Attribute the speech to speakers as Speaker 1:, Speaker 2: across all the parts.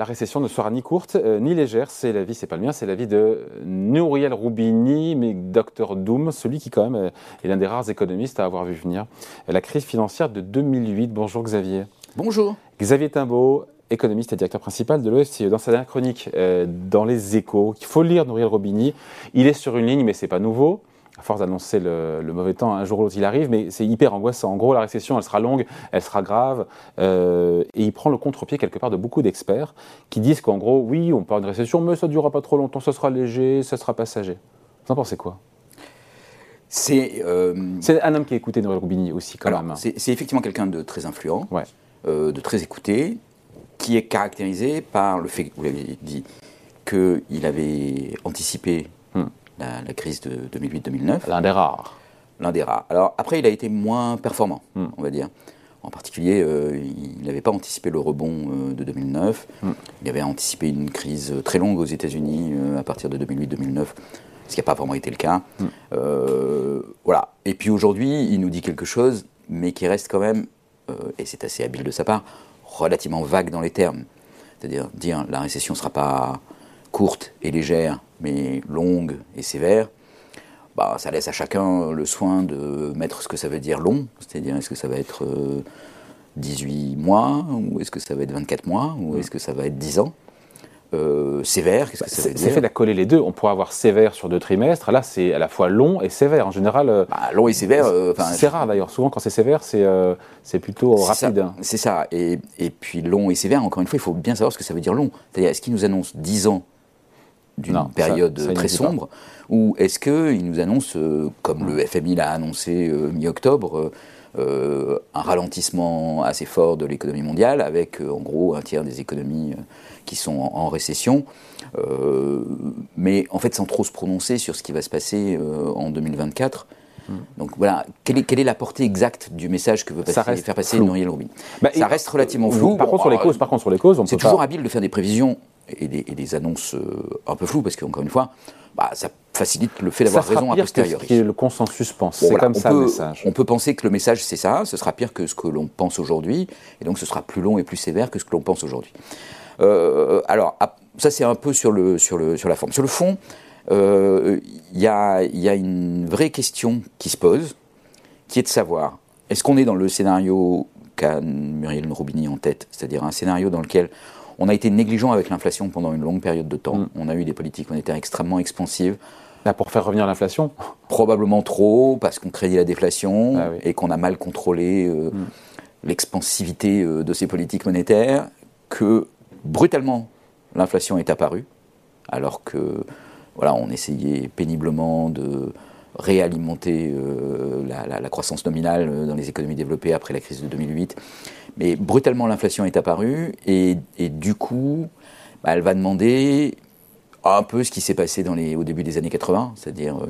Speaker 1: la récession ne sera ni courte euh, ni légère. C'est la vie, c'est pas le mien, c'est la vie de Nouriel Roubini, mais Dr Doom, celui qui quand même est l'un des rares économistes à avoir vu venir la crise financière de 2008. Bonjour Xavier.
Speaker 2: Bonjour.
Speaker 1: Xavier Timbaud, économiste et directeur principal de l'OFCE. Dans sa dernière chronique euh, dans Les Échos, qu'il faut lire Nouriel Roubini, il est sur une ligne, mais c'est pas nouveau à force d'annoncer le, mauvais temps, un jour ou l'autre il arrive, mais c'est hyper angoissant. En gros, la récession, elle sera longue, elle sera grave, euh, et il prend le contre-pied quelque part de beaucoup d'experts qui disent qu'en gros, oui, on parle de récession, mais ça ne durera pas trop longtemps, ça sera léger, ça sera passager. Vous en pensez quoi? Euh, c'est un homme qui a écouté Noël Roubini aussi, quand même.
Speaker 2: C'est effectivement quelqu'un de très influent, euh, de très écouté, qui est caractérisé par le fait, vous l'avez dit, qu'il avait anticipé hmm la, crise de 2008-2009.
Speaker 1: L'un des rares.
Speaker 2: L'un des rares. Alors après, il a été moins performant, hmm. on va dire. En particulier, euh, il n'avait pas anticipé le rebond euh, de 2009. Hmm. Il avait anticipé une crise très longue aux États-Unis euh, à partir de 2008-2009, ce qui n'a pas vraiment été le cas. Hmm. voilà. Et puis aujourd'hui, il nous dit quelque chose, mais qui reste quand même, et c'est assez habile de sa part, relativement vague dans les termes. C'est-à-dire dire la récession ne sera pas courte et légère, mais longue et sévère, bah, ça laisse à chacun le soin de mettre ce que ça veut dire long, c'est-à-dire est-ce que ça va être 18 euh, mois, ou est-ce que ça va être 24 mois, ou est-ce que ça va être 10 ans euh, sévère, qu'est-ce que ça veut dire
Speaker 1: C'est fait d'accoler les deux. On pourrait avoir sévère sur deux trimestres. Là, c'est à la fois long et sévère. En général, euh,
Speaker 2: bah, long et sévère.
Speaker 1: c'est rare d'ailleurs. Souvent, quand c'est sévère, c'est c'est plutôt rapide.
Speaker 2: C'est ça. Et, et, puis long et sévère. Encore une fois, il faut bien savoir ce que ça veut dire long. C'est-à-dire, est-ce qu'il nous annonce 10 ans d'une période très sombre Ou est-ce qu'il nous annonce, euh, comme le FMI l'a annoncé euh, mi-octobre, euh, un ralentissement assez fort de l'économie mondiale, avec en gros un tiers des économies qui sont en, récession, mais en fait sans trop se prononcer sur ce qui va se passer en 2024 hmm. donc voilà, quelle est, quelle est, la portée exacte du message que veut passer, faire passer Nouriel Roubin bah, Ça reste relativement flou.
Speaker 1: Par, contre, sur les causes, par contre, sur les causes,
Speaker 2: c'est toujours habile de faire des prévisions et des, annonces euh, un peu floues, parce qu'encore une fois, bah, ça facilite le fait d'avoir raison
Speaker 1: a posteriori. Que le consensus pense. c'est comme ça
Speaker 2: le
Speaker 1: message.
Speaker 2: On peut penser que le message c'est ça, ce sera pire que ce que l'on pense aujourd'hui, et donc ce sera plus long et plus sévère que ce que l'on pense aujourd'hui. Euh, alors, ça c'est un peu sur, le, sur, le, sur la forme. Sur le fond, euh, il y, a, y, a, une vraie question qui se pose, qui est de savoir, est-ce qu'on est dans le scénario qu'a Muriel Roubini en tête, c'est-à-dire un scénario dans lequel on a été négligent avec l'inflation pendant une longue période de temps. Mm. On a eu des politiques monétaires extrêmement expansives.
Speaker 1: Là, pour faire revenir l'inflation
Speaker 2: Probablement trop, parce qu'on crédit la déflation ah et qu'on a mal contrôlé euh, mm. l'expansivité euh, de ces politiques monétaires, que brutalement l'inflation est apparue, alors que voilà, on essayait péniblement de réalimenter euh, la, croissance nominale dans les économies développées après la crise de 2008. Mais brutalement, l'inflation est apparue et, du coup, bah, elle va demander un peu ce qui s'est passé au début des années 80, c'est-à-dire euh,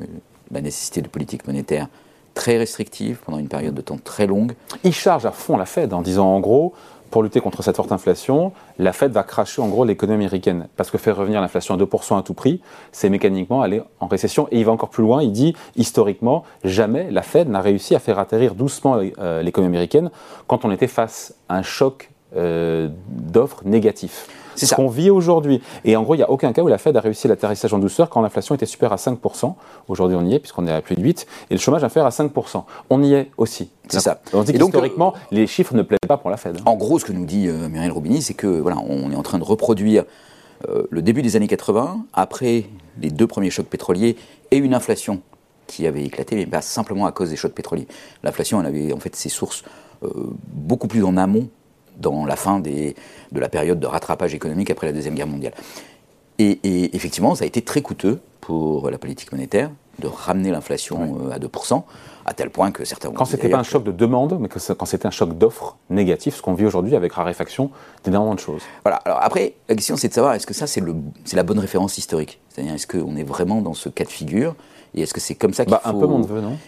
Speaker 2: la nécessité de politique monétaire très restrictive pendant une période de temps très longue.
Speaker 1: Il charge à fond la Fed en disant en gros, pour lutter contre cette forte inflation, la Fed va cracher en gros l'économie américaine. Parce que faire revenir l'inflation à 2% à tout prix, c'est mécaniquement aller en récession. Et il va encore plus loin, il dit, historiquement, jamais la Fed n'a réussi à faire atterrir doucement euh, l'économie américaine quand on était face à un choc euh, d'offres négatifs. C'est ce qu'on vit aujourd'hui. Et en gros, il n'y a aucun cas où la Fed a réussi l'atterrissage en douceur quand l'inflation était supérieure à 5%. Aujourd'hui, on y est, puisqu'on est à plus de 8%. Et le chômage inférieur à 5%. On y est aussi.
Speaker 2: C'est ça.
Speaker 1: On dit historiquement, les chiffres ne plaisent pas pour la Fed.
Speaker 2: En gros, ce que nous dit euh, Muriel Roubini, c'est que voilà, on est en train de reproduire euh, le début des années 80, après les deux premiers chocs pétroliers, et une inflation qui avait éclaté, mais pas simplement à cause des chocs pétroliers. L'inflation, elle avait en fait ses sources euh, beaucoup plus en amont dans la fin des, de la période de rattrapage économique après la Deuxième Guerre mondiale. Et, effectivement, ça a été très coûteux pour la politique monétaire de ramener l'inflation euh, à 2%, à tel point que certains...
Speaker 1: Quand ce n'était pas un choc de demande, mais que quand c'était un choc d'offre négatif, ce qu'on vit aujourd'hui avec raréfaction d'énormément de choses.
Speaker 2: Voilà, alors après, la question c'est de savoir, est-ce que ça c'est la bonne référence historique? C'est-à-dire, est-ce qu'on est vraiment dans ce cas de figure? Et est-ce que c'est comme ça qu'il bah, faut,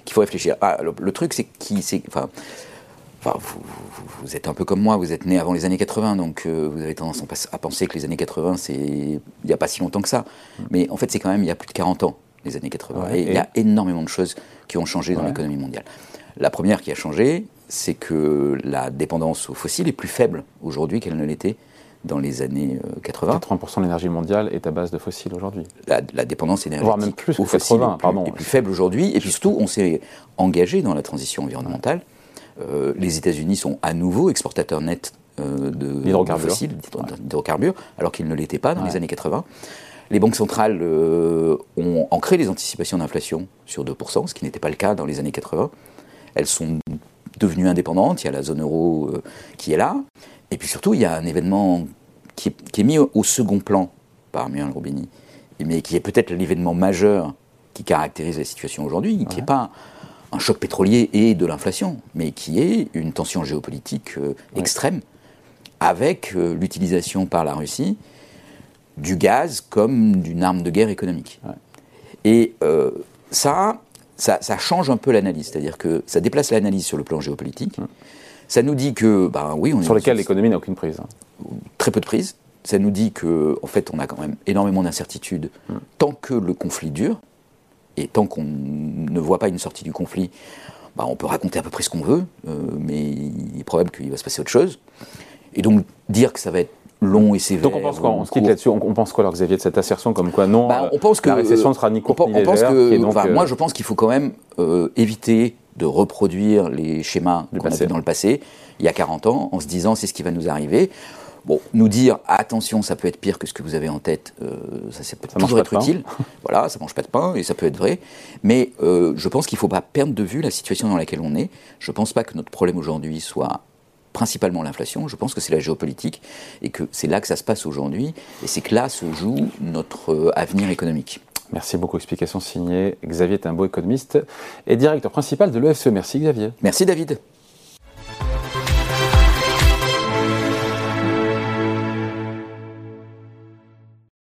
Speaker 2: qu'il faut réfléchir? Ah, le, truc c'est qui... Enfin, vous, êtes un peu comme moi, vous êtes né avant les années 80, donc euh, vous avez tendance à penser que les années 80, c'est il n'y a pas si longtemps que ça. Mais en fait, c'est quand même il y a plus de 40 ans, les années 80. et, il y a énormément de choses qui ont changé dans l'économie mondiale. La première qui a changé, c'est que la dépendance aux fossiles est plus faible aujourd'hui qu'elle ne l'était dans les années 80.
Speaker 1: 80% de l'énergie mondiale est à base de fossiles aujourd'hui.
Speaker 2: La, dépendance énergétique
Speaker 1: Voire même plus aux fossiles est
Speaker 2: plus, plus faible aujourd'hui. Et puis surtout, on s'est engagé dans la transition environnementale. Euh, les États-Unis sont à nouveau exportateurs nets euh, de, fossiles, d'hydrocarbures, alors qu'ils ne l'étaient pas dans les années 80. Les banques centrales euh, ont ancré les anticipations d'inflation sur 2%, ce qui n'était pas le cas dans les années 80. Elles sont devenues indépendantes, il y a la zone euro qui est là. Et puis surtout, il y a un événement qui est, mis au, second plan par Muriel Robini, mais qui est peut-être l'événement majeur qui caractérise la situation aujourd'hui, qui n'est pas un choc pétrolier et de l'inflation, mais qui est une tension géopolitique euh, extrême, avec euh, l'utilisation par la Russie du gaz comme d'une arme de guerre économique. Et euh, ça, ça, change un peu l'analyse, c'est-à-dire que ça déplace l'analyse sur le plan géopolitique. Ça nous dit que, ben oui, on
Speaker 1: sur lequel l'économie n'a aucune prise. Hein.
Speaker 2: Très peu de prise. Ça nous dit que, en fait, on a quand même énormément d'incertitudes tant que le conflit dure. Et tant qu'on ne voit pas une sortie du conflit, bah, on peut raconter à peu près ce qu'on veut, euh, mais il est probable qu'il va se passer autre chose. Et donc dire que ça va être long et sévère.
Speaker 1: Donc on pense quoi? On se quitte là-dessus. On, pense quoi alors Xavier de cette assertion? Comme quoi non bah, on pense que, La récession sera ni courte ni légère.
Speaker 2: que, Moi je pense qu'il faut quand même euh, éviter de reproduire les schémas qu'on a dans le passé, il y a 40 ans, en se disant c'est ce qui va nous arriver. Bon, nous dire attention, ça peut être pire que ce que vous avez en tête, euh, ça, peut toujours être utile. voilà, ça mange pas de pain et ça peut être vrai. Mais euh, je pense qu'il ne faut pas perdre de vue la situation dans laquelle on est. Je ne pense pas que notre problème aujourd'hui soit principalement l'inflation. Je pense que c'est la géopolitique et que c'est là que ça se passe aujourd'hui et c'est que là se joue notre euh, avenir économique.
Speaker 1: Merci beaucoup. Explication signée. Xavier est un beau économiste et directeur principal de l'EFCE. Merci Xavier.
Speaker 2: Merci David.